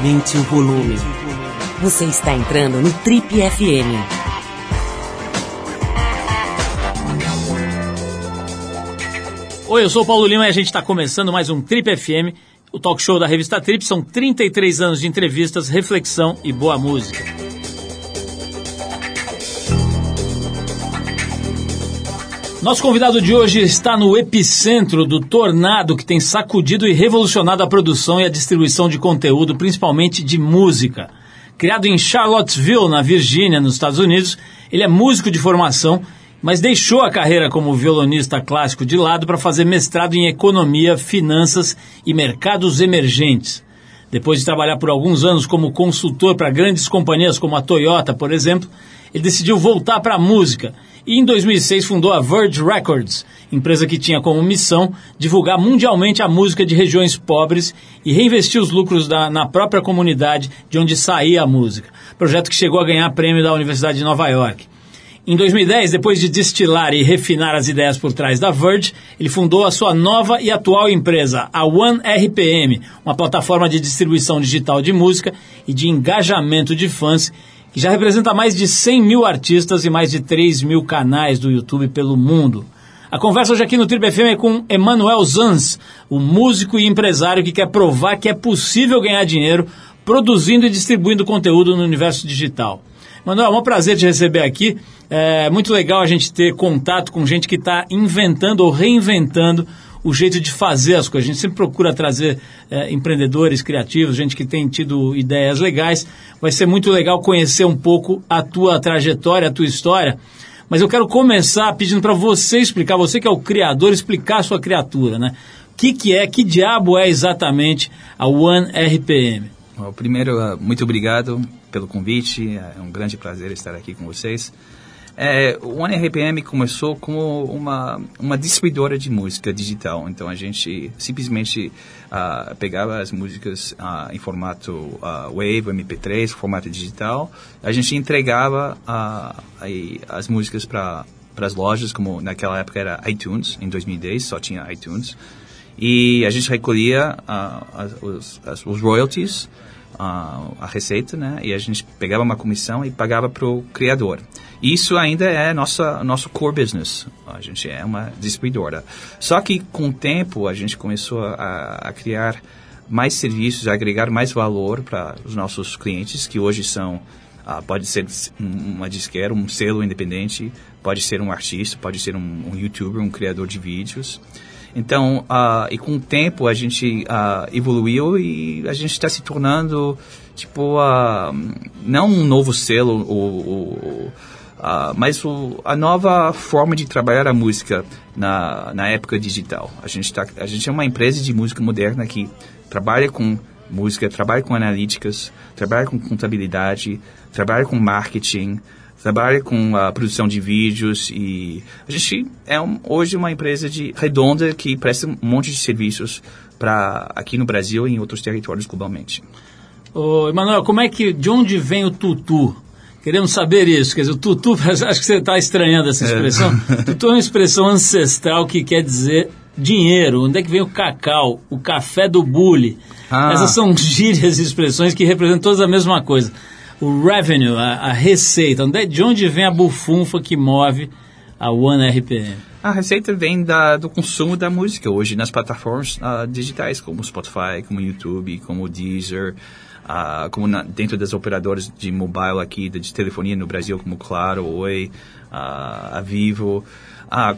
Aumente o volume. Você está entrando no Trip FM. Oi, eu sou o Paulo Lima e a gente está começando mais um Trip FM, o talk show da revista Trip. São 33 anos de entrevistas, reflexão e boa música. Nosso convidado de hoje está no epicentro do tornado que tem sacudido e revolucionado a produção e a distribuição de conteúdo, principalmente de música. Criado em Charlottesville, na Virgínia, nos Estados Unidos, ele é músico de formação, mas deixou a carreira como violonista clássico de lado para fazer mestrado em economia, finanças e mercados emergentes. Depois de trabalhar por alguns anos como consultor para grandes companhias como a Toyota, por exemplo, ele decidiu voltar para a música e em 2006 fundou a Verge Records, empresa que tinha como missão divulgar mundialmente a música de regiões pobres e reinvestir os lucros da, na própria comunidade de onde saía a música. Projeto que chegou a ganhar prêmio da Universidade de Nova York. Em 2010, depois de destilar e refinar as ideias por trás da Verge, ele fundou a sua nova e atual empresa, a One RPM, uma plataforma de distribuição digital de música e de engajamento de fãs que já representa mais de 100 mil artistas e mais de 3 mil canais do YouTube pelo mundo. A conversa hoje aqui no Triple FM é com Emanuel Zanz, o músico e empresário que quer provar que é possível ganhar dinheiro produzindo e distribuindo conteúdo no universo digital. Manuel, é um prazer te receber aqui. É muito legal a gente ter contato com gente que está inventando ou reinventando o jeito de fazer as coisas. A gente sempre procura trazer é, empreendedores criativos, gente que tem tido ideias legais. Vai ser muito legal conhecer um pouco a tua trajetória, a tua história. Mas eu quero começar pedindo para você explicar, você que é o criador, explicar a sua criatura, né? O que, que é, que diabo é exatamente a One RPM? Bom, primeiro, ah, muito obrigado pelo convite, é um grande prazer estar aqui com vocês. É, o OneRPM começou como uma, uma distribuidora de música digital. Então a gente simplesmente uh, pegava as músicas uh, em formato uh, Wave, MP3, formato digital. A gente entregava aí, as músicas para as lojas, como naquela época era iTunes, em 2010 só tinha iTunes. E a gente recolhia os, as, os royalties, a receita, né? E a gente pegava uma comissão e pagava para o criador. Isso ainda é nossa nosso core business. A gente é uma distribuidora. Só que com o tempo a gente começou a, a criar mais serviços, a agregar mais valor para os nossos clientes, que hoje são Uh, pode ser uma disquera, um selo independente, pode ser um artista, pode ser um, um youtuber, um criador de vídeos. Então, uh, e com o tempo a gente uh, evoluiu e a gente está se tornando, tipo, não um novo selo, ou Uh, mas o, a nova forma de trabalhar a música na, na época digital. A gente, tá, a gente é uma empresa de música moderna que trabalha com música, trabalha com analíticas, trabalha com contabilidade, trabalha com marketing, trabalha com a produção de vídeos e a gente é um, hoje uma empresa de redonda que presta um monte de serviços para aqui no Brasil e em outros territórios globalmente. Ô, Emanuel, como é que de onde vem o tutu? Queremos saber isso. Quer dizer, o tutu, acho que você está estranhando essa expressão. É. Tutu é uma expressão ancestral que quer dizer dinheiro. Onde é que vem o cacau? O café do bule. Ah. Essas são gírias e expressões que representam todas a mesma coisa. O revenue, a, a receita. É, de onde vem a bufunfa que move a One RPM? A receita vem da, do consumo da música hoje nas plataformas uh, digitais, como Spotify, como YouTube, como Deezer uh, como na, dentro das operadoras de mobile aqui, de telefonia no Brasil, como Claro, Oi, uh, a Vivo.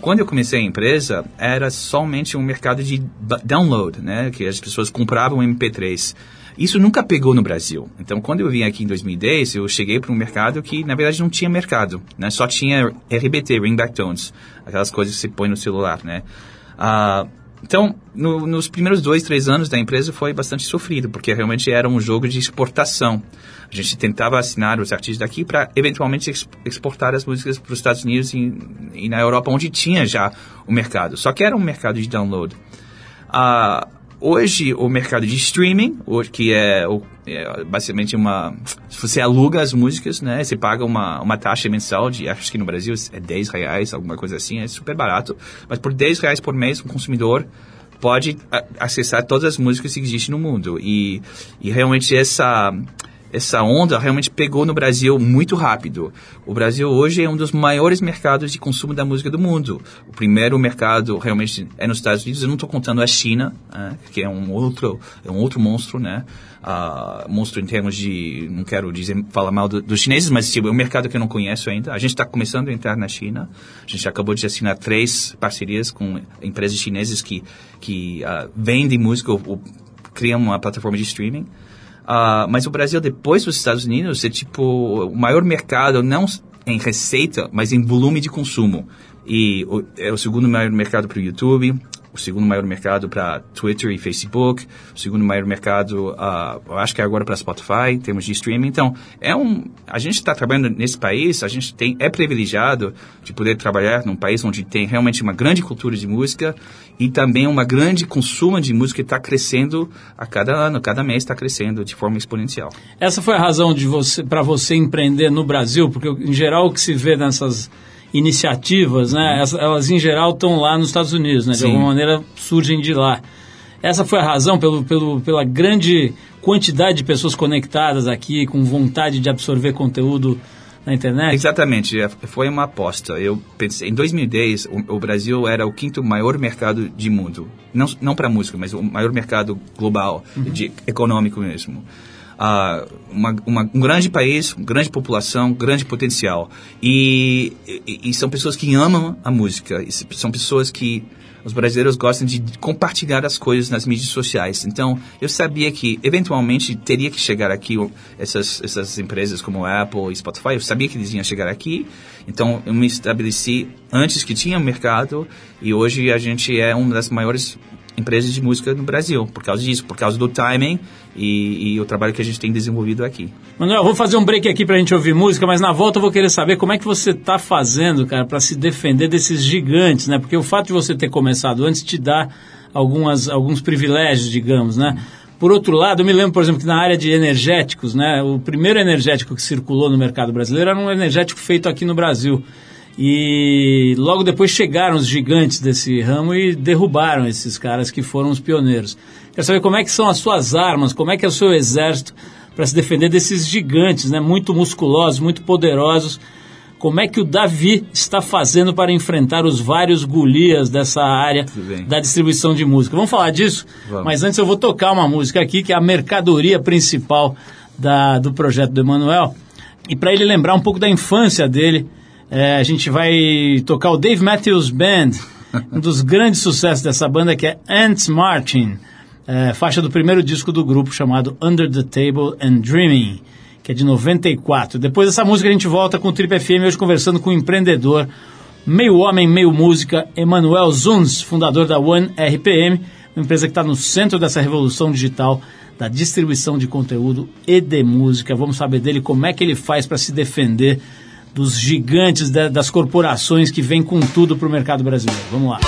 Quando eu comecei a empresa, era somente um mercado de download, né? Que as pessoas compravam MP3. Isso nunca pegou no Brasil. Então, quando eu vim aqui em 2010, eu cheguei para um mercado que, na verdade, não tinha mercado, né? Só tinha RBT, Ringback Tones, aquelas coisas que você põe no celular, né? Uh, então, no, nos primeiros dois, três anos da empresa foi bastante sofrido, porque realmente era um jogo de exportação. A gente tentava assinar os artistas daqui para eventualmente exportar as músicas para os Estados Unidos e, e, na Europa, onde tinha já o mercado. Só que era um mercado de download. Uh, hoje, o mercado de streaming, que é, é, basicamente uma... Você aluga as músicas, né, você paga uma, uma taxa mensal de, acho que no Brasil é 10 reais, alguma coisa assim, é super barato. Mas por 10 reais por mês, um consumidor pode acessar todas as músicas que existem no mundo. E, e realmente essa essa onda realmente pegou no Brasil muito rápido. O Brasil hoje é um dos maiores mercados de consumo da música do mundo. O primeiro mercado realmente é nos Estados Unidos. Eu não estou contando a China, né, que é um outro é um outro monstro, né? Uh, monstro em termos de não quero dizer falar mal do, dos chineses, mas tipo, é um mercado que eu não conheço ainda. A gente está começando a entrar na China. A gente acabou de assinar três parcerias com empresas chinesas que que uh, vendem música ou, ou criam uma plataforma de streaming. Uh, mas o Brasil, depois dos Estados Unidos, é tipo o maior mercado, não em receita, mas em volume de consumo. E o, é o segundo maior mercado para o YouTube, o segundo maior mercado para Twitter e Facebook, o segundo maior mercado, uh, acho que é agora para Spotify, em termos de streaming. Então, é um, a gente está trabalhando nesse país, a gente tem, é privilegiado de poder trabalhar num país onde tem realmente uma grande cultura de música e também uma grande consumo de música que está crescendo a cada ano, cada mês está crescendo de forma exponencial. Essa foi a razão de você, para você empreender no Brasil, porque em geral o que se vê nessas iniciativas, né, elas, elas em geral estão lá nos Estados Unidos, né, de Sim. alguma maneira surgem de lá. Essa foi a razão pelo, pelo, pela grande quantidade de pessoas conectadas aqui, com vontade de absorver conteúdo na internet? Exatamente, é, foi uma aposta. Eu pensei, em 2010, o, o Brasil era o quinto maior mercado de mundo. Não, não para música, mas o maior mercado global, uhum. de, econômico mesmo uh, uma, uma, um grande país, grande população, grande potencial. E, e, e, são pessoas que amam a música, são pessoas que os brasileiros gostam de compartilhar as coisas nas mídias sociais. Então, eu sabia que, eventualmente, teria que chegar aqui essas, essas empresas como Apple e Spotify. Eu sabia que eles iam chegar aqui. Então, eu me estabeleci antes que tinha mercado. E hoje a gente é uma das maiores empresas de música no Brasil, por causa disso, por causa do timing e, e o trabalho que a gente tem desenvolvido aqui. Manuel, vou fazer um break aqui para a gente ouvir música, mas na volta eu vou querer saber como é que você está fazendo, cara, para se defender desses gigantes, né? Porque o fato de você ter começado antes te dá algumas, alguns privilégios, digamos, né? Por outro lado, eu me lembro, por exemplo, que na área de energéticos, né? O primeiro energético que circulou no mercado brasileiro era um energético feito aqui no Brasil. E logo depois chegaram os gigantes desse ramo e derrubaram esses caras que foram os pioneiros. Quero saber como é que são as suas armas, como é que é o seu exército para se defender desses gigantes, né? Muito musculosos, muito poderosos. Como é que o Davi está fazendo para enfrentar os vários Golias dessa área da distribuição de música? Vamos falar disso? Vamos. Mas antes eu vou tocar uma música aqui, que é a mercadoria principal da, do projeto do Emanuel. E para ele lembrar um pouco da infância dele, é, a gente vai tocar o Dave Matthews Band, um dos grandes sucessos dessa banda que é Ants Marching, é, faixa do primeiro disco do grupo chamado Under the Table and Dreaming, que é de 94. Depois dessa música a gente volta com o Trip FM hoje conversando com o empreendedor, meio homem, meio música, Emanuel Zuns, fundador da One RPM, uma empresa que está no centro dessa revolução digital da distribuição de conteúdo e de música. Vamos saber dele como é que ele faz para se defender dos gigantes da, das corporações que vêm com tudo para o mercado brasileiro. Vamos lá.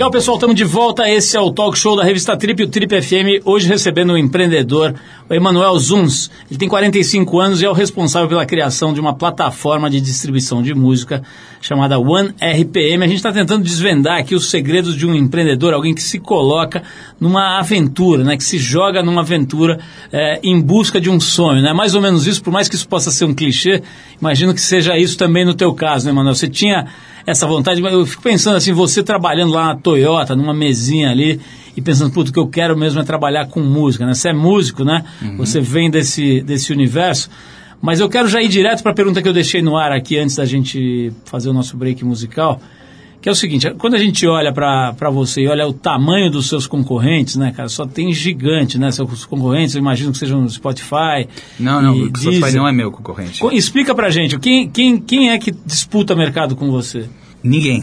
Legal, pessoal, estamos de volta. Esse é o talk show da revista Trip, o Trip FM. Hoje recebendo um empreendedor, o Emanuel Zuns. Ele tem 45 anos e é o responsável pela criação de uma plataforma de distribuição de música chamada One RPM. A gente está tentando desvendar aqui os segredos de um empreendedor, alguém que se coloca numa aventura, né? Que se joga numa aventura eh, em busca de um sonho, né? Mais ou menos isso, por mais que isso possa ser um clichê, imagino que seja isso também no teu caso, né, Emanuel? Você tinha essa vontade, mas eu fico pensando assim, você trabalhando lá na Toyota, numa mesinha ali, e pensando, puto, o que eu quero mesmo é trabalhar com música, né? Você é músico, né? Você vem desse, desse universo. Mas eu quero já ir direto para a pergunta que eu deixei no ar aqui antes da gente fazer o nosso break musical, que é o seguinte, quando a gente olha para você e olha o tamanho dos seus concorrentes, né, cara, só tem gigante, né, seus concorrentes, eu imagino que sejam no Spotify. Não, não, o Spotify não é meu concorrente. Co- Explica pra gente, quem, quem, quem é que disputa mercado com você? Ninguém.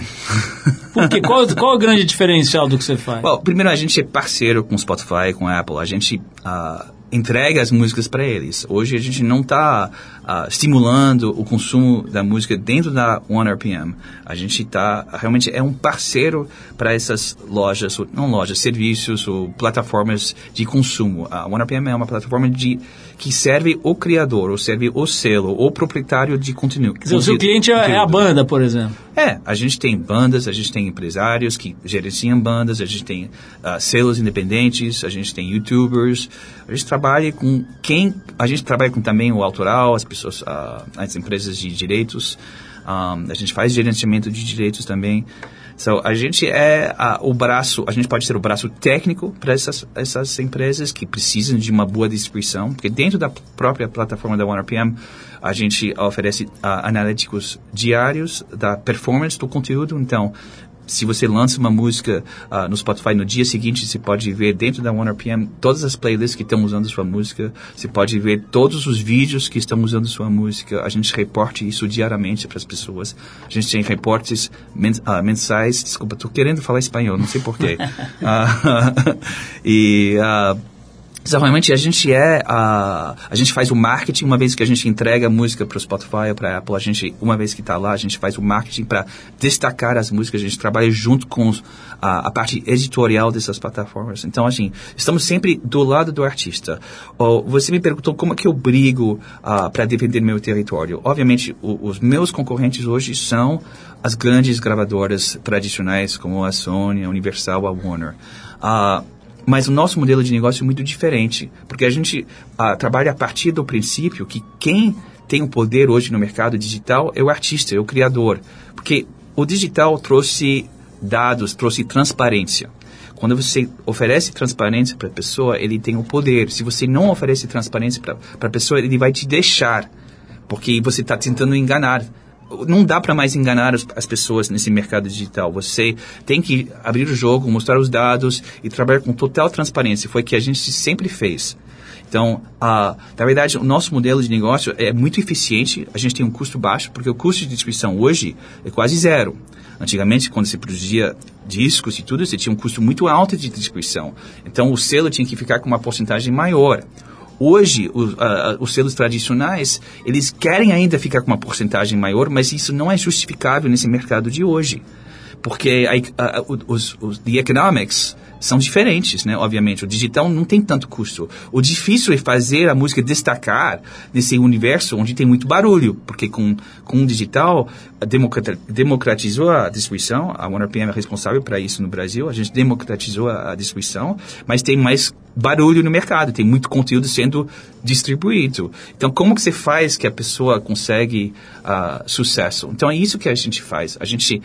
Porque qual, qual o grande diferencial do que você faz? Bom, primeiro a gente é parceiro com o Spotify, com a Apple. A gente ah, entrega as músicas para eles. Hoje a gente não está estimulando o consumo da música dentro da One RPM. A gente está realmente é um parceiro para essas lojas, ou, não lojas, serviços ou plataformas de consumo. A One RPM é uma plataforma de que serve o criador, ou serve o selo, ou proprietário de conteúdo. Quer dizer, o seu cliente é, é a banda, por exemplo. É, a gente tem bandas, a gente tem empresários que gerenciam bandas, a gente tem ah, selos independentes, a gente tem youtubers, a gente trabalha com quem, a gente trabalha com também o autoral, as pessoas, ah, as empresas de direitos, ah, a gente faz gerenciamento de direitos também. So, a gente é ah, o braço, a gente pode ser o braço técnico para essas, essas empresas que precisam de uma boa distribuição, porque dentro da própria plataforma da OneRPM, a gente oferece ah, analíticos diários da performance do conteúdo. Então, se você lança uma música ah, no Spotify no dia seguinte, você pode ver dentro da OneRPM todas as playlists que estão usando sua música. Você pode ver todos os vídeos que estão usando sua música. A gente reporte isso diariamente para as pessoas. A gente tem reportes men- ah, mensais. Desculpa, estou querendo falar espanhol, não sei porquê. Ah, e ah, realmente, a gente é a, a gente faz o marketing uma vez que a gente entrega a música para o Spotify ou para Apple, a gente uma vez que está lá, a gente faz o marketing para destacar as músicas, a gente trabalha junto com os- a, a parte editorial dessas plataformas. Então, assim, estamos sempre do lado do artista. Oh, você me perguntou como é que eu brigo para defender meu território. Obviamente, o- os meus concorrentes hoje são as grandes gravadoras tradicionais como a Sony, a Universal, a Warner. Ah, Mas o nosso modelo de negócio é muito diferente, porque a gente ah, trabalha a partir do princípio que quem tem o poder hoje no mercado digital é o artista, é o criador. Porque o digital trouxe dados, trouxe transparência. Quando você oferece transparência para a pessoa, ele tem o poder. Se você não oferece transparência para a pessoa, ele vai te deixar, porque você está tentando enganar. Não dá para mais enganar as, as pessoas nesse mercado digital. Você tem que abrir o jogo, mostrar os dados e trabalhar com total transparência. Foi o que a gente sempre fez. Então, ah, na verdade, o nosso modelo de negócio é muito eficiente, a gente tem um custo baixo, porque o custo de distribuição hoje é quase zero. Antigamente, quando você produzia discos e tudo, você tinha um custo muito alto de distribuição. Então, o selo tinha que ficar com uma porcentagem maior. Hoje, o, ah, os selos tradicionais, eles querem ainda ficar com uma porcentagem maior, mas isso não é justificável nesse mercado de hoje. Porque a, a, os, os the economics são diferentes, né? Obviamente, o digital não tem tanto custo. O difícil é fazer a música destacar nesse universo onde tem muito barulho, porque com com o digital democratizou a distribuição. A OneRPM é responsável para isso no Brasil. A gente democratizou a, distribuição, mas tem mais barulho no mercado, tem muito conteúdo sendo distribuído. Então, como que você faz que a pessoa consegue uh, sucesso? Então, é isso que a gente faz. A gente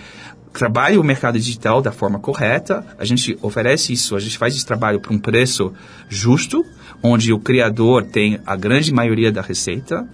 trabalha o mercado digital da forma correta, a gente oferece isso, a gente faz esse trabalho por um preço justo, onde o criador tem a grande maioria da receita.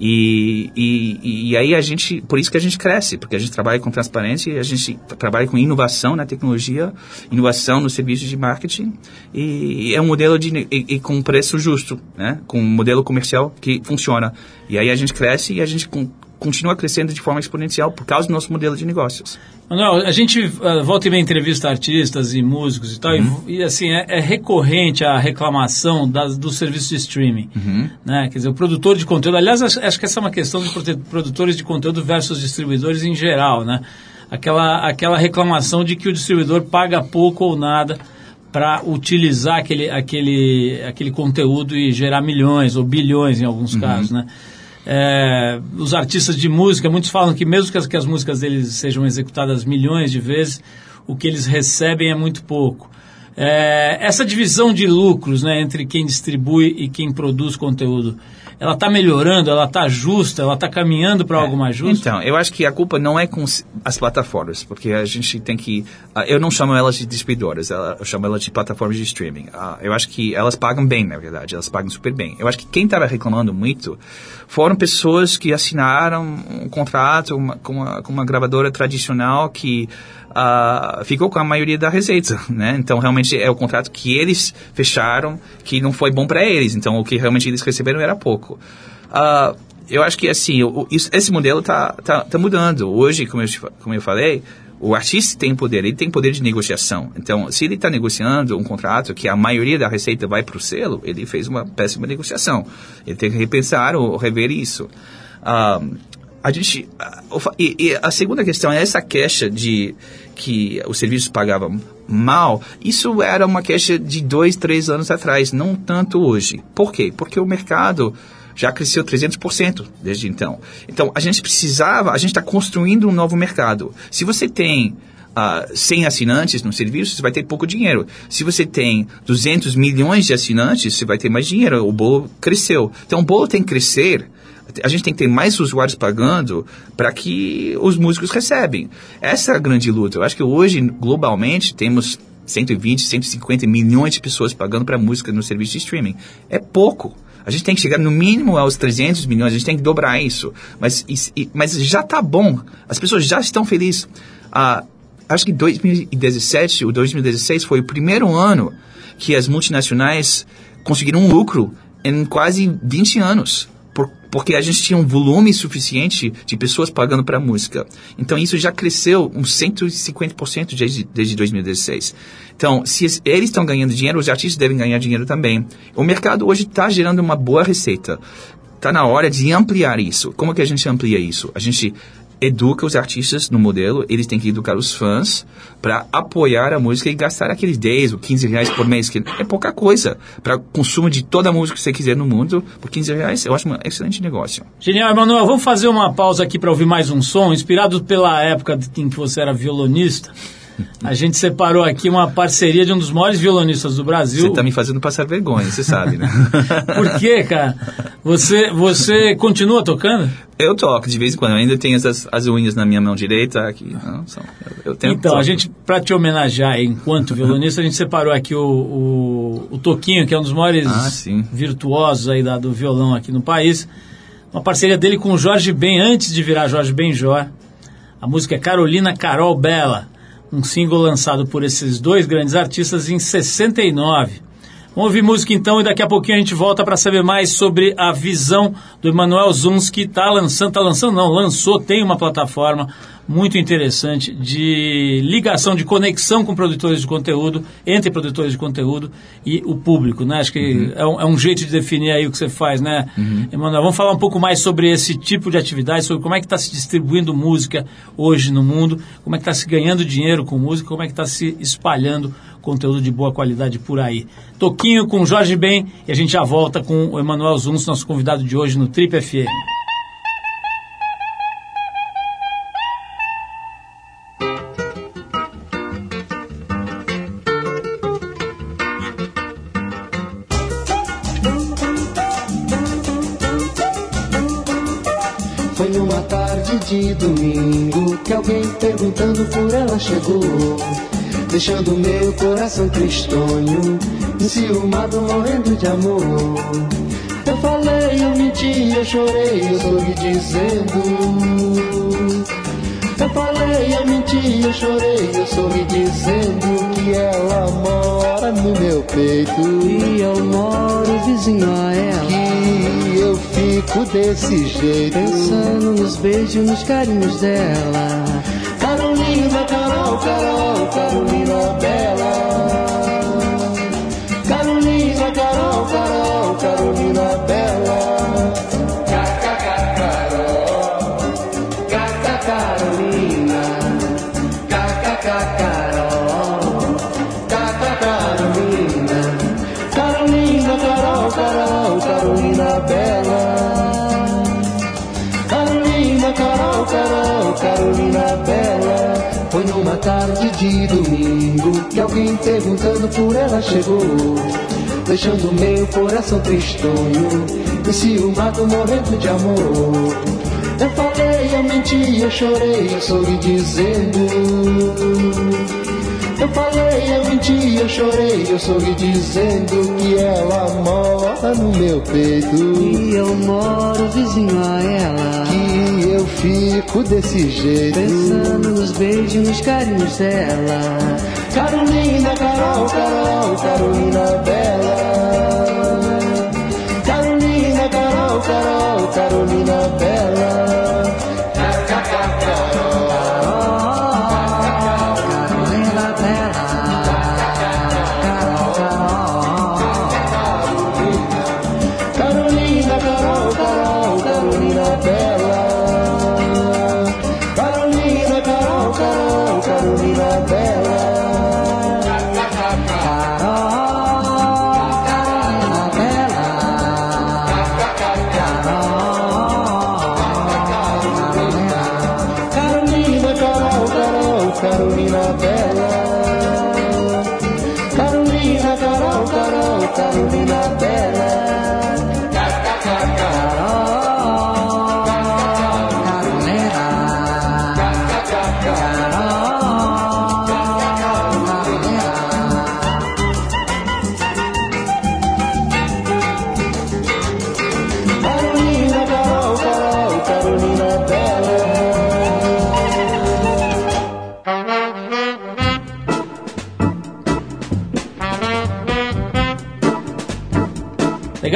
E, e, e aí a gente, por isso que a gente cresce, porque a gente trabalha com transparência e a gente trabalha com inovação na tecnologia, inovação nos serviços de marketing e, é um modelo de, e, e com um preço justo, né? Com um modelo comercial que funciona. E aí a gente cresce e a gente com, continua crescendo de forma exponencial por causa do nosso modelo de negócios. Manuel, a gente uh, volta e meia entrevista artistas e músicos e tal, uhum. e, e, assim, é, é, recorrente a reclamação das, do serviço de streaming. Uhum. Né? Quer dizer, o produtor de conteúdo, aliás, acho, acho, que essa é uma questão de produtores de conteúdo versus distribuidores em geral, né? Aquela, aquela reclamação de que o distribuidor paga pouco ou nada para utilizar aquele, aquele, aquele conteúdo e gerar milhões ou bilhões em alguns uhum. casos, né? É, os artistas de música, muitos falam que mesmo que as, que as músicas deles sejam executadas milhões de vezes, o que eles recebem é muito pouco. É, essa divisão de lucros né, entre quem distribui e quem produz conteúdo, ela está melhorando, ela está justa, ela está caminhando para é, algo mais justo? Então, eu acho que a culpa não é com as plataformas, porque a gente tem que. Uh, eu não chamo elas de distribuidoras, eu chamo elas de plataformas de streaming. Uh, eu acho que elas pagam bem, na verdade, elas pagam super bem. Eu acho que quem estava reclamando muito foram pessoas que assinaram um contrato com, uma, com uma gravadora tradicional que uh, ficou com a maioria da receita, né? Então, realmente é o contrato que eles fecharam que não foi bom para eles. Então, o que realmente eles receberam era pouco. Uh, eu acho que, assim, o, isso, esse modelo tá, tá, tá mudando. Hoje, como eu, como eu falei, o artista tem poder, ele tem poder de negociação. Então, se ele está negociando um contrato que a maioria da receita vai para o selo, ele fez uma péssima negociação. Ele tem que repensar ou rever isso. Um, ah, a gente e, e, a segunda questão é essa queixa de que os serviços pagavam mal. Isso era uma queixa de dois, três anos atrás, não tanto hoje. Por quê? Porque o mercado já cresceu 300% desde então. Então a gente precisava, a gente está construindo um novo mercado. Se você tem Uh, 100 assinantes no serviço, você vai ter pouco dinheiro. Se você tem 200 milhões de assinantes, você vai ter mais dinheiro. O bolo cresceu. Então, o bolo tem que crescer a gente tem que ter mais usuários pagando para que os músicos recebem. Essa é a grande luta. Eu acho que hoje, globalmente, temos 120, 150 milhões de pessoas pagando para música no serviço de streaming. É pouco. A gente tem que chegar no mínimo aos 300 milhões, a gente tem que dobrar isso. Mas, mas já está bom. As pessoas já estão felizes. Ah, acho que 2017 ou 2016 foi o primeiro ano que as multinacionais conseguiram um lucro em quase 20 anos porque a gente tinha um volume suficiente de pessoas pagando para música. Então isso já cresceu uns 150% desde, desde 2016. Então, se eles estão ganhando dinheiro, os artistas devem ganhar dinheiro também. O mercado hoje está gerando uma boa receita. Está na hora de ampliar isso. Como que a gente amplia isso? A gente educa os artistas no modelo, eles têm que educar os fãs para apoiar a música e gastar aqueles 10 ou 15 reais por mês, que é pouca coisa, para consumo de toda a música que você quiser no mundo, por 15 reais, eu acho um excelente negócio. Genial, Emanuel, vamos fazer uma pausa aqui para ouvir mais um som, inspirado pela época em que você era violonista. A gente separou aqui uma parceria de um dos maiores violonistas do Brasil. Você está me fazendo passar vergonha, você sabe, né? Por quê, cara? Você, você continua tocando? Eu toco de vez em quando, eu ainda tenho essas, as unhas na minha mão direita aqui. Não, são, eu, eu tenho Então, toco. a gente, para te homenagear enquanto violonista, a gente separou aqui o, o, o Toquinho, que é um dos maiores Ah, virtuosos aí da, do violão aqui no país. Uma parceria dele com o Jorge Ben, antes de virar Jorge Benjor. A música é Carolina Carol Bela, um single lançado por esses dois grandes artistas em 69. Vamos ouvir música então e daqui a pouquinho a gente volta para saber mais sobre a visão do Emanuel Zuns que está lançando, está lançando não, lançou, tem uma plataforma muito interessante de ligação, de conexão com produtores de conteúdo, entre produtores de conteúdo e o público, né? Acho que é, um, é, um, jeito de definir aí o que você faz, né, Emanuel? Vamos falar um pouco mais sobre esse tipo de atividade, sobre como é que está se distribuindo música hoje no mundo, como é que está se ganhando dinheiro com música, como é que está se espalhando conteúdo de boa qualidade por aí. Toquinho com Jorge Ben e a gente já volta com o Emanuel Zuns, nosso convidado de hoje no Trip FM. De domingo que alguém perguntando por ela chegou, deixando meu coração tristonho, enciumado, morrendo de amor. Eu falei, eu menti, eu chorei, eu sorri dizendo. Eu falei, eu menti, eu chorei, eu sorri dizendo que ela mora no meu peito. E eu moro vizinho a ela. Que eu fico desse jeito. Pensando nos beijos, nos carinhos dela. Tarde de domingo que alguém perguntando por ela chegou, deixando meu coração tristonho, enciumado, morrendo de amor. Eu falei, eu menti, eu chorei, eu sorri dizendo. Eu falei, eu menti, eu chorei, eu sorri dizendo que ela mora no meu peito. E eu moro vizinho a ela. Que eu fico desse jeito. Pensando nos beijos, nos carinhos dela. Carolina, Carol, Carol, Carolina Bela. Carolina, Carol, Carol, Carolina Bela.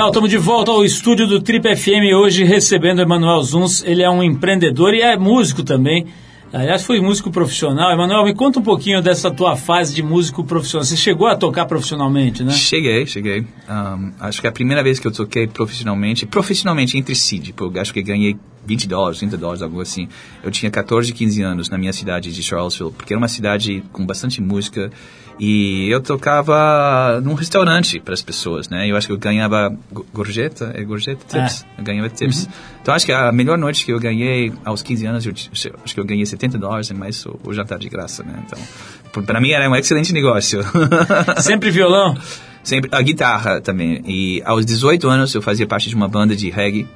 Legal, estamos de volta ao estúdio do Trip FM hoje recebendo o Emanuel Zuns. Ele é um empreendedor e é músico também. Aliás, foi músico profissional. Emanuel, me conta um pouquinho dessa tua fase de músico profissional. Você chegou a tocar profissionalmente, né? Cheguei, cheguei. Um, acho que é a primeira vez que eu toquei profissionalmente, profissionalmente entre si, tipo, acho que ganhei 20 dólares, 30 dólares, algo assim. Eu tinha 14, 15 anos na minha cidade de Charlottesville, porque era uma cidade com bastante música e eu tocava num restaurante para as pessoas, né? Eu acho que eu ganhava go- gorjeta, é gorjeta, tips. Eu ganhava tips. Então acho que a melhor noite que eu ganhei aos 15 anos, eu, acho que eu ganhei 70 dólares e mais o, o jantar de graça, né? Então, para mim era um excelente negócio. Sempre violão? Sempre a guitarra também. E aos 18 anos eu fazia parte de uma banda de reggae.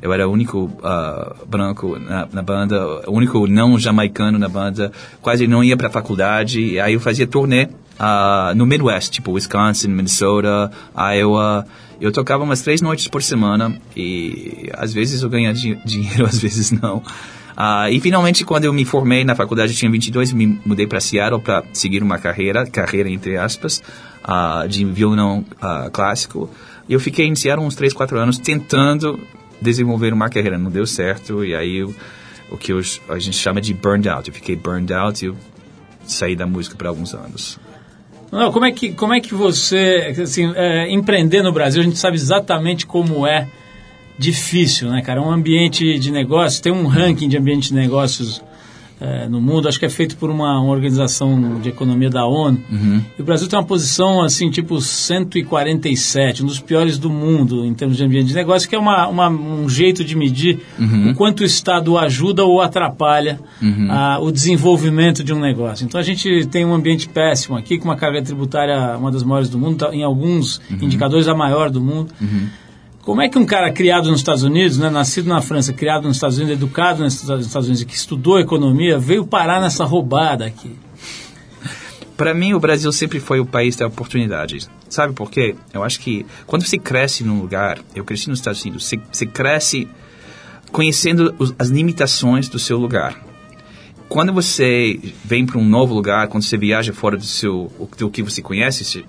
Eu era o único ah, branco na, na banda, o único não jamaicano na banda. Quase não ia para a faculdade. Aí eu fazia turnê ah, no Midwest, tipo Wisconsin, Minnesota, Iowa. Eu tocava umas três noites por semana e às vezes eu ganhava di- dinheiro, às vezes não. Ah, e finalmente, quando eu me formei na faculdade, eu tinha 22, me mudei para Seattle para seguir uma carreira, carreira entre aspas, ah, de violão ah, clássico. Eu fiquei em Seattle uns 3, 4 anos tentando desenvolver uma carreira. Não deu certo, e aí eu- o que hoje a gente chama de burned out. Eu fiquei burned out e eu saí da música por alguns anos. Não, como é que, como é que você, assim, é, empreender no Brasil, a gente sabe exatamente como é difícil, né, cara? Um ambiente de negócios, tem um ranking de ambiente de negócios é, no mundo, acho que é feito por uma, uma organização de economia da ONU. E o Brasil tem uma posição, assim, tipo 147, um dos piores do mundo em termos de ambiente de negócio, que é uma, uma- um jeito de medir o quanto o Estado ajuda ou atrapalha a- o desenvolvimento de um negócio. Então a gente tem um ambiente péssimo aqui, com uma carga tributária uma das maiores do mundo, em alguns indicadores a maior do mundo. Como é que um cara criado nos Estados Unidos, né, nascido na França, criado nos Estados Unidos, educado nos Estados Unidos que estudou economia, veio parar nessa roubada aqui? Para mim, o Brasil sempre foi o país da oportunidade. Sabe por quê? Eu acho que quando você cresce num lugar, eu cresci nos Estados Unidos, você, você cresce conhecendo os- as limitações do seu lugar. Quando você vem para um novo lugar, quando você viaja fora do seu do que você conhece,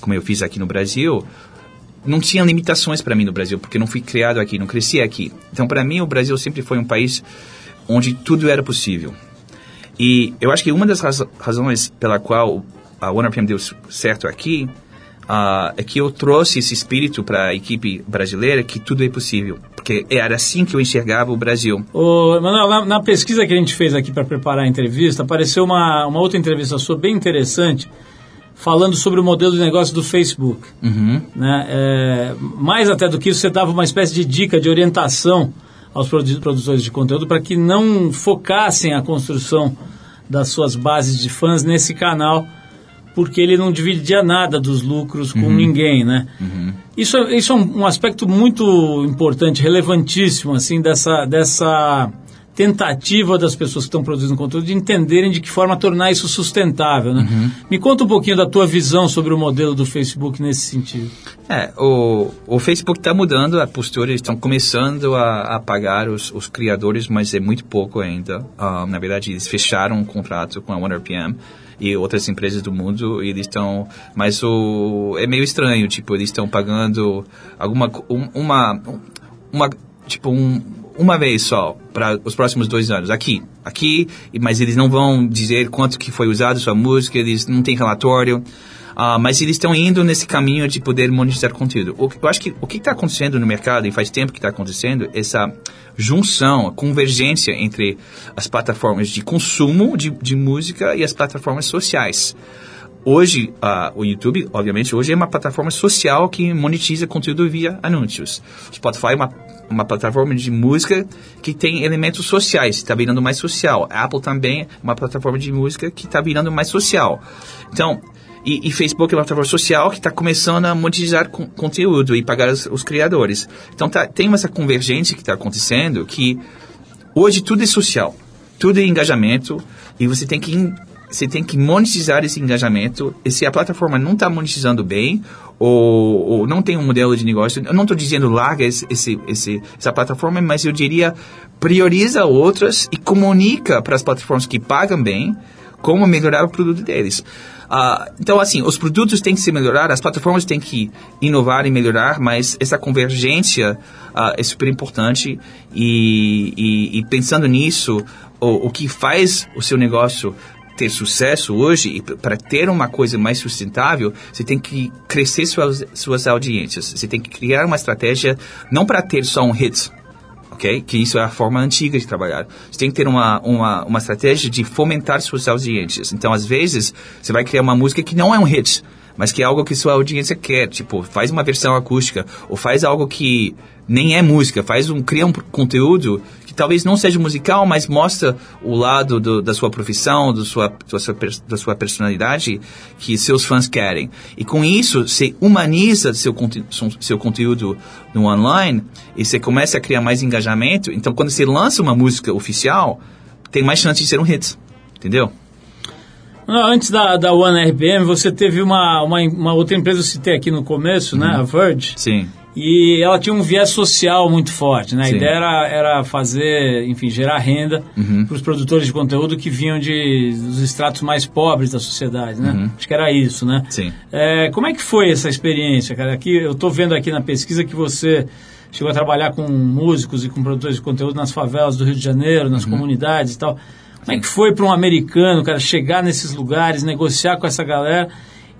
como eu fiz aqui no Brasil, não tinha limitações para mim no Brasil, porque não fui criado aqui, não cresci aqui. Então, para mim, o Brasil sempre foi um país onde tudo era possível. E eu acho que uma das razões pela qual a OneRPM deu certo aqui ah, é que eu trouxe esse espírito para a equipe brasileira que tudo é possível. Porque era assim que eu enxergava o Brasil. Ô, Manuel, na, na pesquisa que a gente fez aqui para preparar a entrevista, apareceu uma, uma outra entrevista sua bem interessante, falando sobre o modelo de negócio do Facebook. Né? É, mais até do que isso, você dava uma espécie de dica, de orientação aos produ- produtores de conteúdo para que não focassem a construção das suas bases de fãs nesse canal, porque ele não dividia nada dos lucros com ninguém, né? Isso, é- isso é um, um aspecto muito importante, relevantíssimo, assim, dessa, dessa tentativa das pessoas que estão produzindo conteúdo de entenderem de que forma tornar isso sustentável, né? Me conta um pouquinho da tua visão sobre o modelo do Facebook nesse sentido. É, o, o Facebook está mudando a postura, eles estão começando a, a pagar os, os criadores, mas é muito pouco ainda. Ah, na verdade, eles fecharam um contrato com a OneRPM e outras empresas do mundo, e eles estão... Mas o, é meio estranho, tipo, eles estão pagando alguma... um- uma, uma tipo, um, uma vez só para os próximos dois anos. Aqui, aqui, mas eles não vão dizer quanto que foi usado sua música, eles não têm relatório. Ah, mas eles estão indo nesse caminho de poder monetizar conteúdo. O, eu acho que o que está acontecendo no mercado, e faz tempo que está acontecendo, essa junção, convergência entre as plataformas de consumo de, de música e as plataformas sociais. Hoje, ah, o YouTube, obviamente, hoje é uma plataforma social que monetiza conteúdo via anúncios. Spotify é uma, uma plataforma de música que tem elementos sociais, está virando mais social. Apple também é uma plataforma de música que está virando mais social. Então, e, e Facebook é uma plataforma social que está começando a monetizar con- conteúdo e pagar os, os criadores. Então, tá, tem essa convergência que está acontecendo que Hoje tudo é social, tudo é engajamento e você tem que você tem que monetizar esse engajamento. E se a plataforma não está monetizando bem ou, ou não tem um modelo de negócio, eu não estou dizendo larga esse, esse, essa plataforma, mas eu diria prioriza outras e comunica para as plataformas que pagam bem como melhorar o produto deles. Ah, então, assim, os produtos têm que se melhorar, as plataformas têm que inovar e melhorar, mas essa convergência ah, é super importante e, e- e pensando nisso, o, o que faz o seu negócio ter sucesso hoje e para ter uma coisa mais sustentável, você tem que crescer suas, suas audiências. Você tem que criar uma estratégia não para ter só um hit, ok? Que isso é a forma antiga de trabalhar. Você tem que ter uma, uma, uma estratégia de fomentar suas audiências. Então, às vezes, você vai criar uma música que não é um hit, mas que é algo que sua audiência quer. Tipo, faz uma versão acústica, ou faz algo que nem é música, faz um, cria um conteúdo que talvez não seja musical, mas mostra o lado do, da sua profissão, do sua, da, sua, da sua personalidade que seus fãs querem. E com isso, você humaniza seu, conte- seu- conteúdo no online e você começa a criar mais engajamento. Então, quando você lança uma música oficial, tem mais chance de ser um hit. Entendeu? Não, Antes da, da One RPM, você teve uma, uma, uma outra empresa, eu citei aqui no começo, né? A Verge. Sim. E ela tinha um viés social muito forte, né? A Sim. ideia era, era fazer, enfim, gerar renda Uhum. para os produtores de conteúdo que vinham de, dos estratos mais pobres da sociedade, né? Uhum. Acho que era isso, né? Sim. É, como é que foi essa experiência, cara? Aqui, eu estou vendo aqui na pesquisa que você chegou a trabalhar com músicos e com produtores de conteúdo nas favelas do Rio de Janeiro, nas Uhum. comunidades e tal. Como é que foi para um americano, cara, chegar nesses lugares, negociar com essa galera?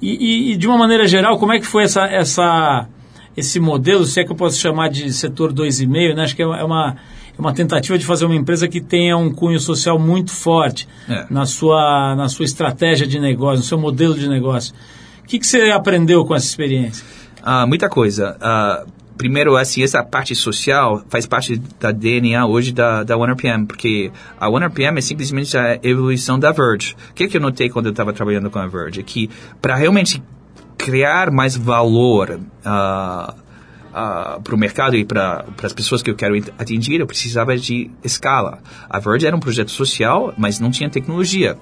E, e- e, de uma maneira geral, como é que foi essa, essa, esse modelo, se é que eu posso chamar de setor 2,5, né? Acho que é uma, é uma tentativa de fazer uma empresa que tenha um cunho social muito forte É. na, sua, na sua estratégia de negócio, no seu modelo de negócio. O que, que você aprendeu com essa experiência? Ah, muita coisa. Ah, primeiro, assim, essa parte social faz parte da DNA hoje da, da OneRPM, porque a OneRPM é simplesmente a evolução da Verge. O que, que eu notei quando eu estava trabalhando com a Verge? É que para realmente criar mais valor ah, para o mercado e para as pessoas que eu quero atingir, eu precisava de escala. A Verge era um projeto social, mas não tinha tecnologia.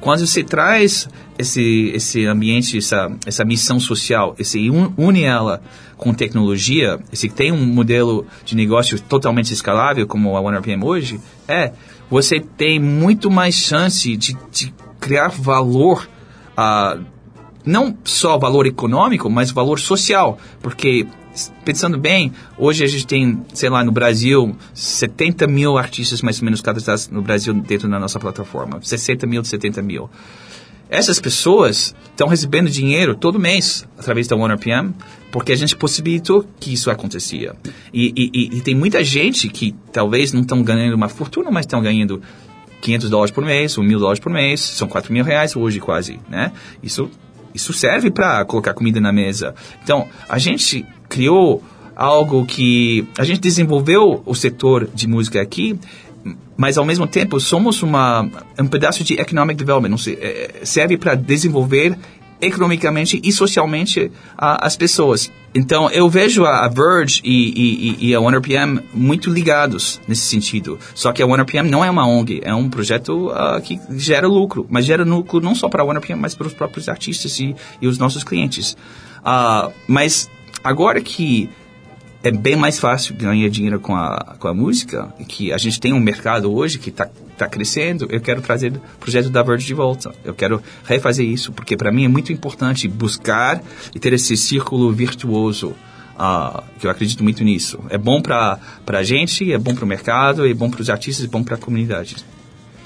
Quando você traz esse, esse ambiente, essa, essa missão social, un- une ela com tecnologia, esse tem um modelo de negócio totalmente escalável, como a OneRPM hoje, é, você tem muito mais chance de, de criar valor ah, não só valor econômico, mas valor social, porque pensando bem, hoje a gente tem, sei lá, no Brasil, 70 mil artistas mais ou menos cadastrados no Brasil dentro da nossa plataforma, 60 mil, 70 mil. Essas pessoas estão recebendo dinheiro todo mês através da OneRPM, porque a gente possibilitou que isso acontecia. E, e- e- tem muita gente que talvez não estão ganhando uma fortuna, mas estão ganhando 500 dólares por mês, ou mil dólares por mês, são 4 mil reais hoje quase, né? Isso, isso serve para colocar comida na mesa. Então, a gente criou algo que... A gente desenvolveu o setor de música aqui, mas ao mesmo tempo somos uma, um pedaço de economic development, sei, é, serve para desenvolver economicamente e socialmente a- as pessoas. Então eu vejo a, Verge e, e- e a OneRPM muito ligados nesse sentido. Só que a OneRPM não é uma ONG, é um projeto ah, que gera lucro, mas gera lucro não só para a OneRPM, mas para os próprios artistas e, e os nossos clientes. Ah, mas agora que é bem mais fácil ganhar dinheiro com a, com a música, que a gente tem um mercado hoje que está tá crescendo, eu quero trazer o projeto da Verge de volta. Eu quero refazer isso, porque para mim é muito importante buscar e ter esse círculo virtuoso, ah, que eu acredito muito nisso. É bom para a gente, é bom para o mercado, é bom para os artistas, é bom para a comunidade.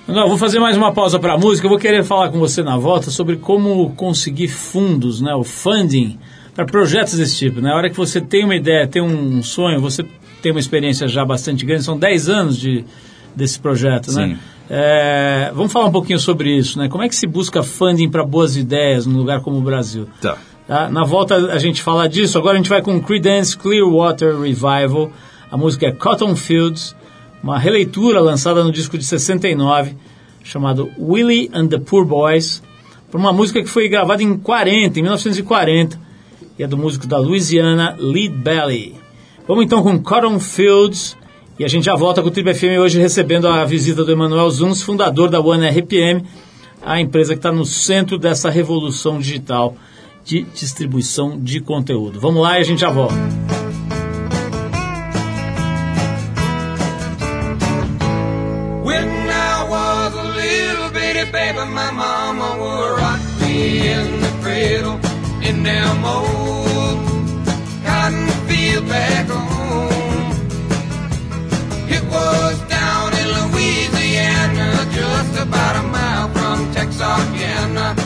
Não, vou fazer mais uma pausa para a música. Eu vou querer falar com você na volta sobre como conseguir fundos, né, o funding, para projetos desse tipo. Na hora que você tem uma ideia, tem um sonho, você tem uma experiência já bastante grande, são 10 anos de, desse projeto, né? Sim. É, vamos falar um pouquinho sobre isso, né? Como é que se busca funding para boas ideias num lugar como o Brasil? Tá. Tá? Na volta a gente fala disso. Agora a gente vai com Creedence Clearwater Revival. A música é Cotton Fields, uma releitura lançada no disco de 69, chamado Willie and the Poor Boys, por uma música que foi gravada em 40, em 1940, e é do músico da Louisiana, Lead Belly. Vamos então com Cotton Fields, e a gente já volta com o Triple FM hoje recebendo a visita do Emanuel Zuns, fundador da One RPM, a empresa que está no centro dessa revolução digital de distribuição de conteúdo. Vamos lá e a gente já volta. When again.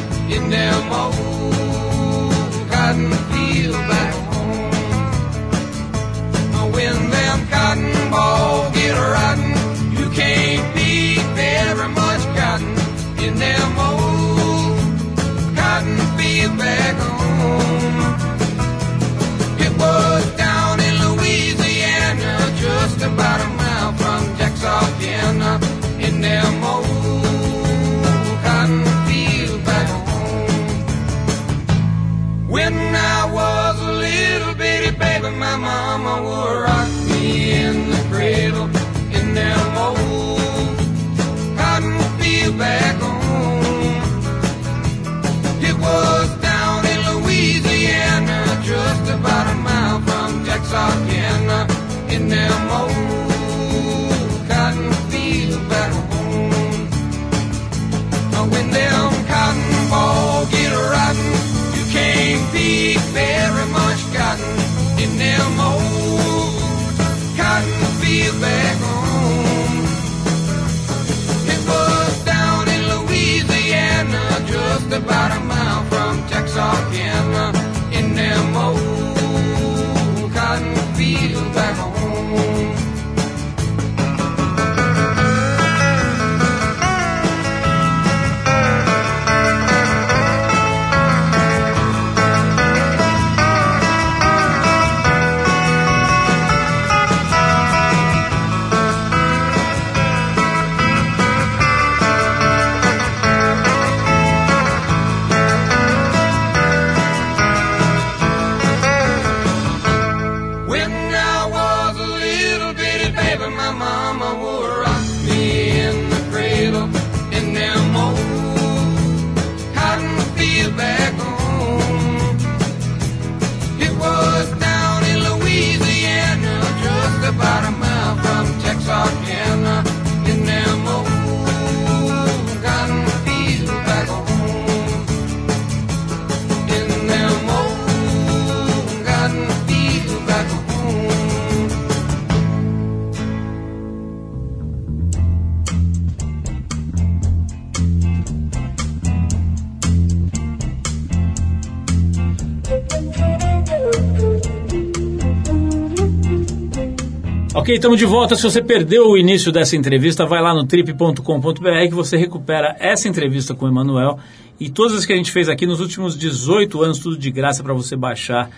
Ok, estamos de volta. Se você perdeu o início dessa entrevista, vai lá no trip.com.br que você recupera essa entrevista com o Emanuel e todas as que a gente fez aqui nos últimos 18 anos, tudo de graça para você baixar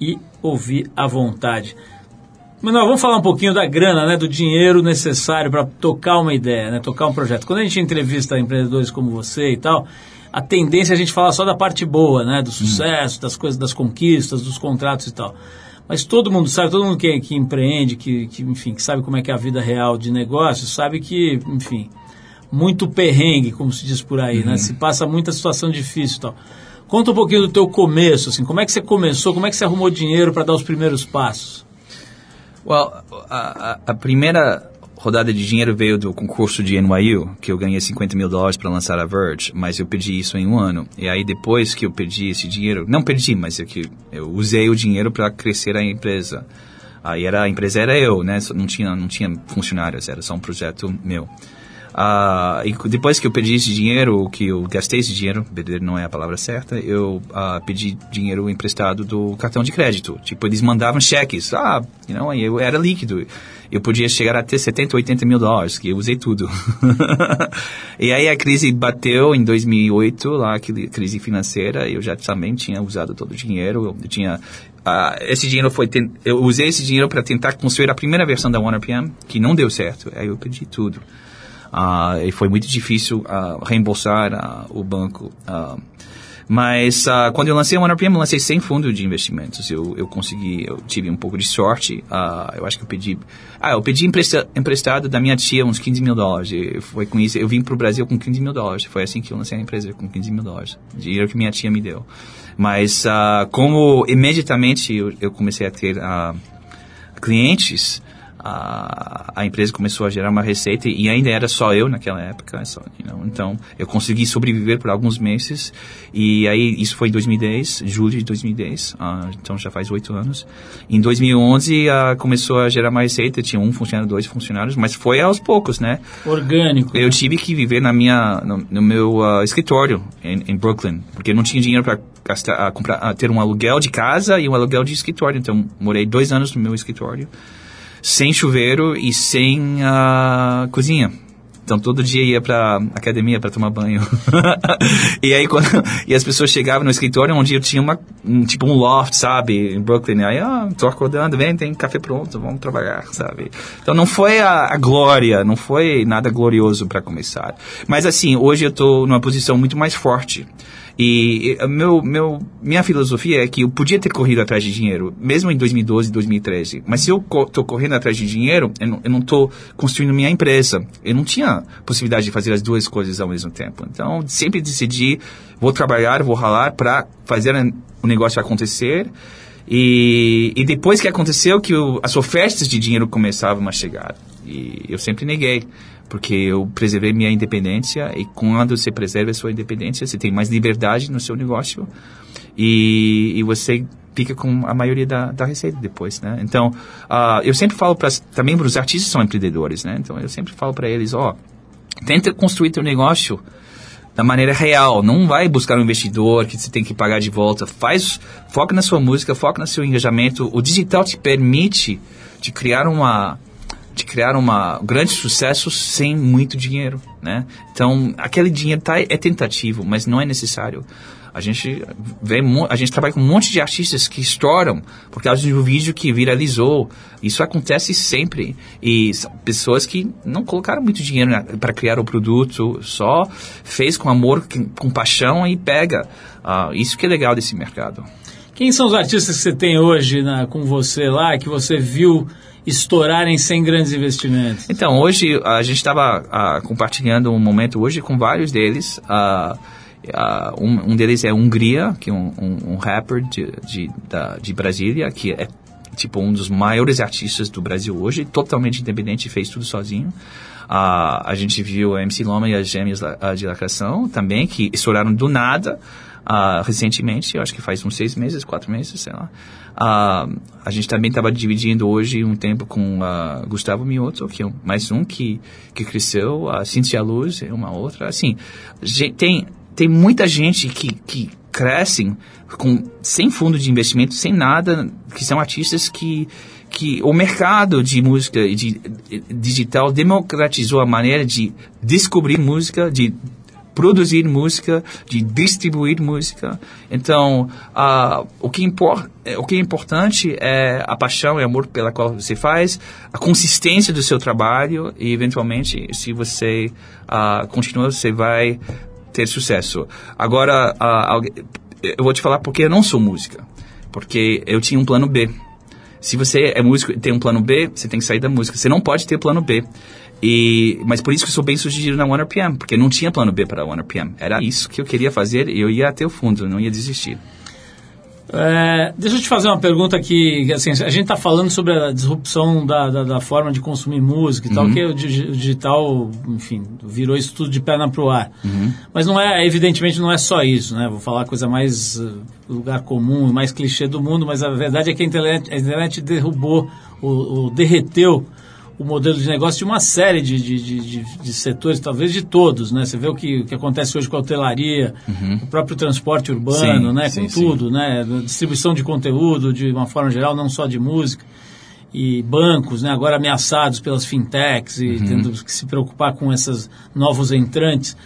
e ouvir à vontade. Manuel, vamos falar um pouquinho da grana, né, do dinheiro necessário para tocar uma ideia, né, tocar um projeto. Quando a gente entrevista empreendedores como você e tal, a tendência é a gente falar só da parte boa, né, do sucesso, das coisas, das conquistas, dos contratos e tal. Mas todo mundo sabe, todo mundo que, que empreende, que, que, enfim, que sabe como é que é a vida real de negócio, sabe que, enfim, muito perrengue, como se diz por aí, né? Se passa muita situação difícil e tal. Conta um pouquinho do teu começo, assim, como é que você começou, como é que você arrumou dinheiro para dar os primeiros passos? Well, a, a- a primeira rodada de dinheiro veio do concurso de NYU, que eu ganhei 50 mil dólares para lançar a Verge, mas eu pedi isso em um ano. E aí depois que eu pedi esse dinheiro, não perdi, mas é que eu usei o dinheiro para crescer a empresa. Aí era, a empresa era eu, né? Não tinha, não tinha funcionários, era só um projeto meu. Ah, e depois que eu pedi esse dinheiro, que eu gastei esse dinheiro, perder não é a palavra certa, eu ah, pedi dinheiro emprestado do cartão de crédito. Tipo, eles mandavam cheques, ah, you know, eu era líquido. Eu podia chegar a ter 70, 80 mil dólares, que eu usei tudo. e aí a crise bateu em 2008, lá, aquele crise financeira, eu já também tinha usado todo o dinheiro, eu tinha ah, esse dinheiro foi eu usei esse dinheiro para tentar construir a primeira versão da OneRPM, que não deu certo. Aí eu perdi tudo. Ah, e foi muito difícil ah, reembolsar ah, o banco. Mas ah, quando eu lancei a OneRPM, eu lancei sem fundo de investimentos. Eu, eu consegui, eu tive um pouco de sorte. Ah, eu acho que eu pedi... Ah, eu pedi empresta, emprestado da minha tia uns 15 mil dólares. E foi com isso, eu vim para o Brasil com 15 mil dólares. Foi assim que eu lancei a empresa, com 15 mil dólares. Dinheiro que minha tia me deu. Mas ah, como imediatamente eu, eu comecei a ter... clientes, a, a empresa começou a gerar uma receita e ainda era só eu naquela época. Só, you know, então, eu consegui sobreviver por alguns meses e aí isso foi em 2010, julho de 2010, ah, então já faz oito anos. Em 2011 ah, começou a gerar mais receita, tinha um funcionário, dois funcionários, mas foi aos poucos, né? Orgânico. Eu tive que viver na minha, no, no meu ah, escritório em, em Brooklyn, porque não tinha dinheiro para gastar, comprar, ter um aluguel de casa e um aluguel de escritório. Então, morei dois anos no meu escritório, sem chuveiro e sem ah, cozinha. Então todo dia ia pra academia para tomar banho. e aí quando e as pessoas chegavam no escritório onde eu tinha uma um, tipo um loft, sabe, em Brooklyn. Aí, ah, tô acordando, vem, tem café pronto, vamos trabalhar, sabe? Então não foi a, a glória, não foi nada glorioso para começar. Mas assim, hoje eu tô numa posição muito mais forte. E meu, meu, minha filosofia é que eu podia ter corrido atrás de dinheiro, mesmo em 2012, 2013. Mas se eu tô correndo atrás de dinheiro, eu não, tô construindo minha empresa. Eu não tinha possibilidade de fazer as duas coisas ao mesmo tempo. Então, sempre decidi, vou trabalhar, vou ralar para fazer o negócio acontecer. E, e depois que aconteceu, que as ofertas de dinheiro começavam a chegar. E eu sempre neguei, porque eu preservei minha independência. E quando você preserva a sua independência, você tem mais liberdade no seu negócio. E, e você fica com a maioria da, da receita depois, né? Então, ah, eu sempre falo para também para os artistas são empreendedores, né? Então, eu sempre falo para eles, ó, tenta construir teu negócio da maneira real. Não vai buscar um investidor que você tem que pagar de volta. Faz, foca na sua música, foca no seu engajamento. O digital te permite de criar uma de criar uma um grande sucesso sem muito dinheiro, né? Então, aquele dinheiro tá, é tentativo, mas não é necessário. A gente vê, a gente trabalha com um monte de artistas que estouram por causa de um vídeo que viralizou. Isso acontece sempre. E são pessoas que não colocaram muito dinheiro para criar o produto, só fez com amor, com, paixão e pega. Ah, isso que é legal desse mercado. Quem são os artistas que você tem hoje na- com você lá, que você viu estourarem sem grandes investimentos? Então, hoje a gente estava compartilhando um momento hoje com vários deles. Ah, ah, um, um deles é Hungria, que é um, um, um rapper de, de, da, de Brasília, que é tipo um dos maiores artistas do Brasil hoje, totalmente independente, fez tudo sozinho. Ah, a gente viu a MC Loma e as Gêmeas ah, de Lacração também, que estouraram do nada ah, recentemente, eu acho que faz uns seis meses, quatro meses, sei lá. Ah, a gente também estava dividindo hoje um tempo com ah, Gustavo Mioto, que é um- mais um que, que cresceu, a Cintia Luz é uma outra. Assim, tem, tem muita gente que, que crescem com, sem fundo de investimento, sem nada, que são artistas que, que o mercado de música de, digital democratizou a maneira de descobrir música, de produzir música, de distribuir música. Então, ah, o, que eh, o que é importante é a paixão e amor pela qual você faz, a consistência do seu trabalho e, eventualmente, se você ah, continua, você vai ter sucesso. Agora, algu- eu vou te falar porque eu não sou música. Porque eu tinha um plano B. Se você é músico e tem um plano B, você tem que sair da música. Você não pode ter plano B. E, mas por isso que eu sou bem sucedido na OneRPM, porque não tinha plano B para a OneRPM. Era isso que eu queria fazer e eu ia até o fundo, não ia desistir. É, deixa eu te fazer uma pergunta que, que, assim, a gente está falando sobre a disrupção da, da, da forma de consumir música e tal, que o, digi- o digital, enfim, virou isso tudo de perna pro ar. Mas não é, evidentemente, não é só isso, né? Vou falar a coisa mais uh, lugar comum, mais clichê do mundo, mas a verdade é que a internet, a internet derrubou, o, o- derreteu o modelo de negócio de uma série de, de, de, de- setores, talvez de todos, né? Você vê o que, o que acontece hoje com a hotelaria, o próprio transporte urbano, Sim, né? sim, com sim. tudo, né? Distribuição de conteúdo de uma forma geral, não só de música. E bancos, né? Agora ameaçados pelas fintechs e tendo que se preocupar com esses novos entrantes.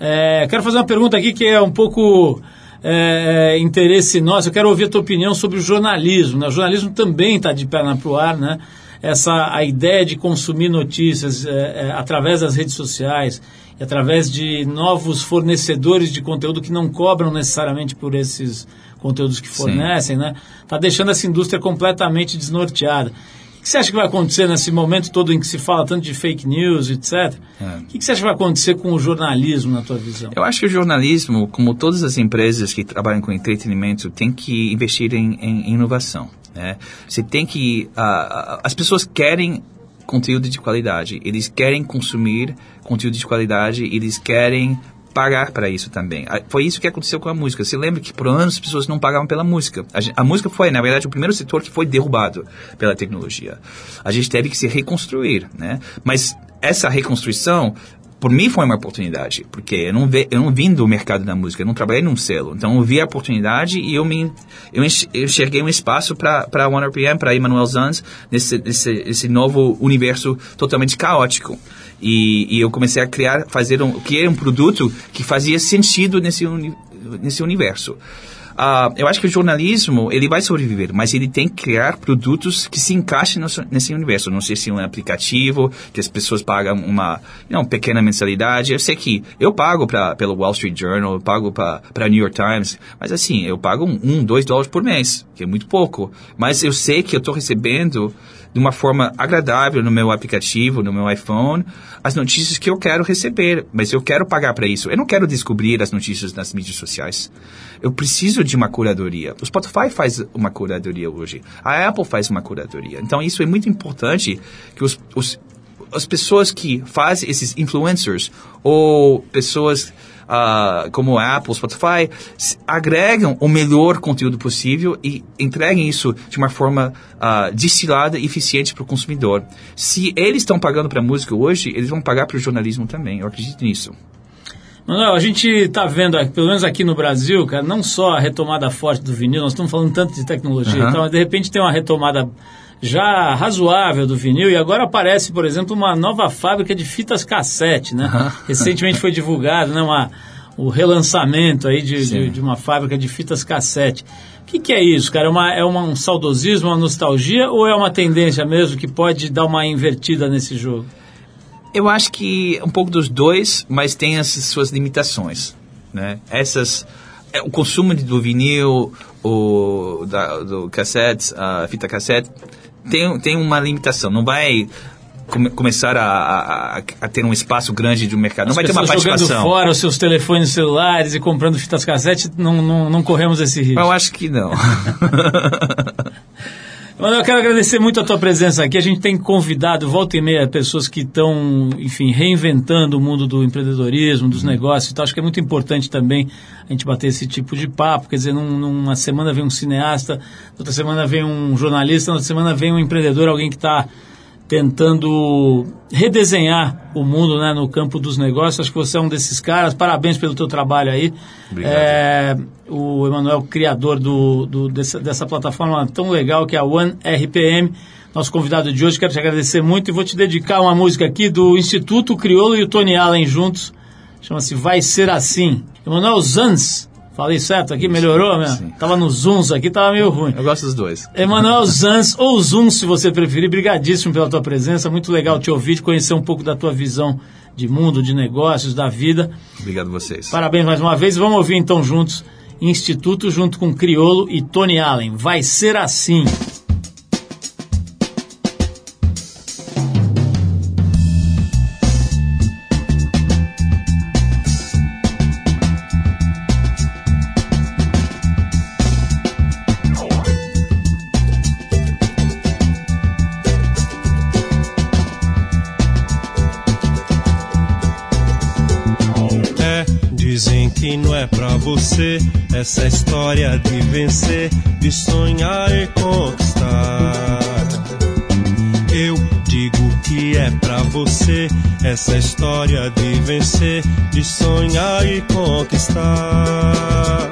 É, quero fazer uma pergunta aqui que é um pouco é, interesse nosso. Eu quero ouvir a tua opinião sobre o jornalismo. Né? O jornalismo também está de perna pro ar, né? Essa a ideia de consumir notícias é, é, através das redes sociais e através de novos fornecedores de conteúdo que não cobram necessariamente por esses conteúdos que fornecem, né? Está deixando essa indústria completamente desnorteada. O que você acha que vai acontecer nesse momento todo em que se fala tanto de fake news, etc? O que você acha que vai acontecer com o jornalismo, na tua visão? Eu acho que o jornalismo, como todas as empresas que trabalham com entretenimento, tem que investir em, em inovação. Né? Você tem que. ah, as pessoas querem conteúdo de qualidade, eles querem consumir conteúdo de qualidade, eles querem pagar para isso também. Foi isso que aconteceu com a música. Você lembra que por anos as pessoas não pagavam pela música. A, gen- a música foi, na verdade, o primeiro setor que foi derrubado pela tecnologia. A gente teve que se reconstruir, né? Mas essa reconstrução por mim foi uma oportunidade, porque eu não, ve, eu não vim do mercado da música, eu não trabalhei num selo. Então eu vi a oportunidade e eu me eu enx- eu enxerguei um espaço para a OneRPM, para Emmanuel Zanz, nesse, nesse esse novo universo totalmente caótico. E, e eu comecei a criar, fazer um, criar um produto que fazia sentido nesse, uni, nesse universo. Ah, eu acho que o jornalismo ele vai sobreviver, mas ele tem que criar produtos que se encaixem no- nesse universo. Não sei se um aplicativo que as pessoas pagam uma não, pequena mensalidade. Eu sei que eu pago pra, pelo Wall Street Journal, eu pago para New York Times, mas assim eu pago um, um, dois dólares por mês, que é muito pouco. Mas eu sei que eu estou recebendo de uma forma agradável no meu aplicativo, no meu iPhone, as notícias que eu quero receber, mas eu quero pagar para isso. Eu não quero descobrir as notícias nas mídias sociais. Eu preciso de uma curadoria. O Spotify faz uma curadoria hoje. A Apple faz uma curadoria. Então isso é muito importante que os, os as pessoas que fazem esses influencers ou pessoas ah, como a Apple, Spotify, agregam o melhor conteúdo possível e entreguem isso de uma forma ah, destilada e eficiente para o consumidor. Se eles estão pagando para a música hoje, eles vão pagar para o jornalismo também. Eu acredito nisso. Manuel, a gente está vendo, aqui, pelo menos aqui no Brasil, cara, não só a retomada forte do vinil, nós estamos falando tanto de tecnologia, então de repente tem uma retomada já razoável do vinil e agora aparece, por exemplo, uma nova fábrica de fitas cassete, né? Recentemente foi divulgado, né, uma, o relançamento aí de, de, de uma fábrica de fitas cassete. O que, que é isso, cara? É, uma, é uma- um saudosismo, uma nostalgia ou é uma tendência mesmo que pode dar uma invertida nesse jogo? Eu acho que um pouco dos dois, mas tem as suas limitações, né? Essas, é, o consumo do vinil, o da, do cassete, a fita cassete, tem, tem uma limitação. Não vai come- começar a, a, a- ter um espaço grande do mercado. Não As vai ter uma pessoas jogando participação. fora os seus telefones celulares e comprando fitas cassete, não, não, não corremos esse risco. Eu acho que não. Mano, eu quero agradecer muito a tua presença aqui. A gente tem convidado, volta e meia, pessoas que estão, enfim, reinventando o mundo do empreendedorismo, dos negócios e tal. Acho que é muito importante também a gente bater esse tipo de papo. Quer dizer, num- numa semana vem um cineasta, outra semana vem um jornalista, outra semana vem um empreendedor, alguém que está tentando redesenhar o mundo né, no campo dos negócios. Acho que você é um desses caras. Parabéns pelo teu trabalho aí. Obrigado. É, o Emanuel, criador do, do- dessa, dessa plataforma tão legal que é a One RPM. nosso convidado de hoje. Quero te agradecer muito e vou te dedicar uma música aqui do Instituto Criolo e o Tony Allen juntos. Chama-se Vai Ser Assim. Emanuel Zanz. Falei certo aqui? Melhorou, né? Sim. Tava no Zunz aqui, tava meio ruim. Eu gosto dos dois. Emanuel Zanz, ou Zum, se você preferir, brigadíssimo pela tua presença. Muito legal te ouvir, te conhecer um pouco da tua visão de mundo, de negócios, da vida. Obrigado a vocês. Parabéns mais uma vez. Vamos ouvir então juntos Instituto junto com Criolo e Tony Allen. Vai ser assim. Você essa história de vencer, de sonhar e conquistar. Eu digo que é pra você essa história de vencer, de sonhar e conquistar.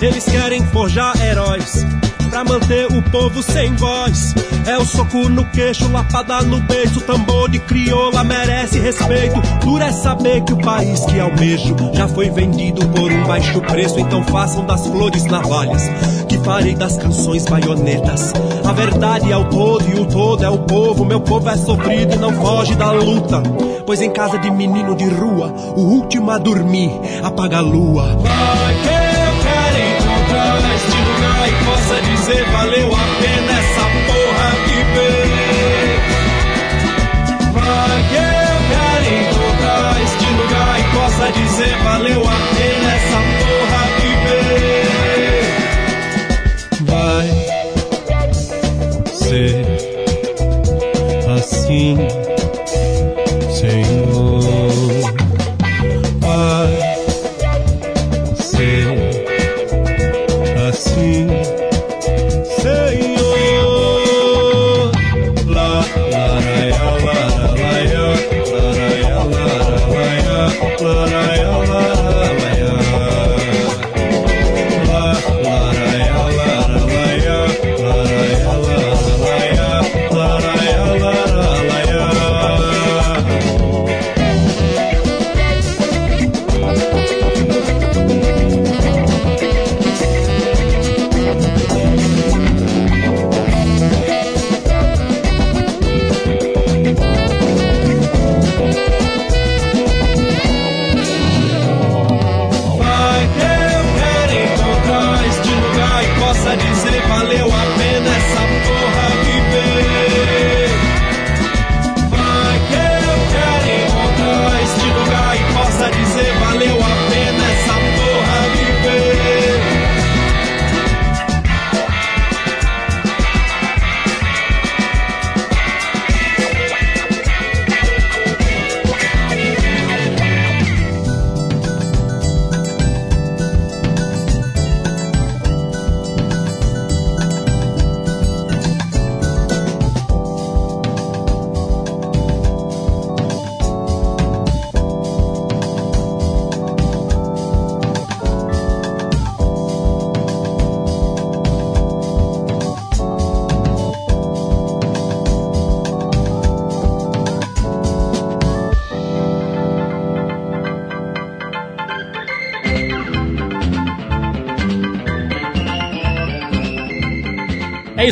Eles querem forjar heróis pra manter o povo sem voz. É o soco no queixo, lapada no beijo, tambor de crioula merece respeito. Duro é saber que o país que almejo já foi vendido por um baixo preço. Então façam das flores navalhas, que farei das canções baionetas. A verdade é o todo e o todo é o povo. Meu povo é sofrido e não foge da luta. Pois em casa de menino de rua, o último a dormir apaga a lua. Vai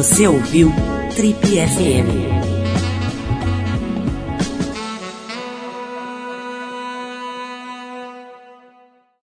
Você ouviu Trip FM.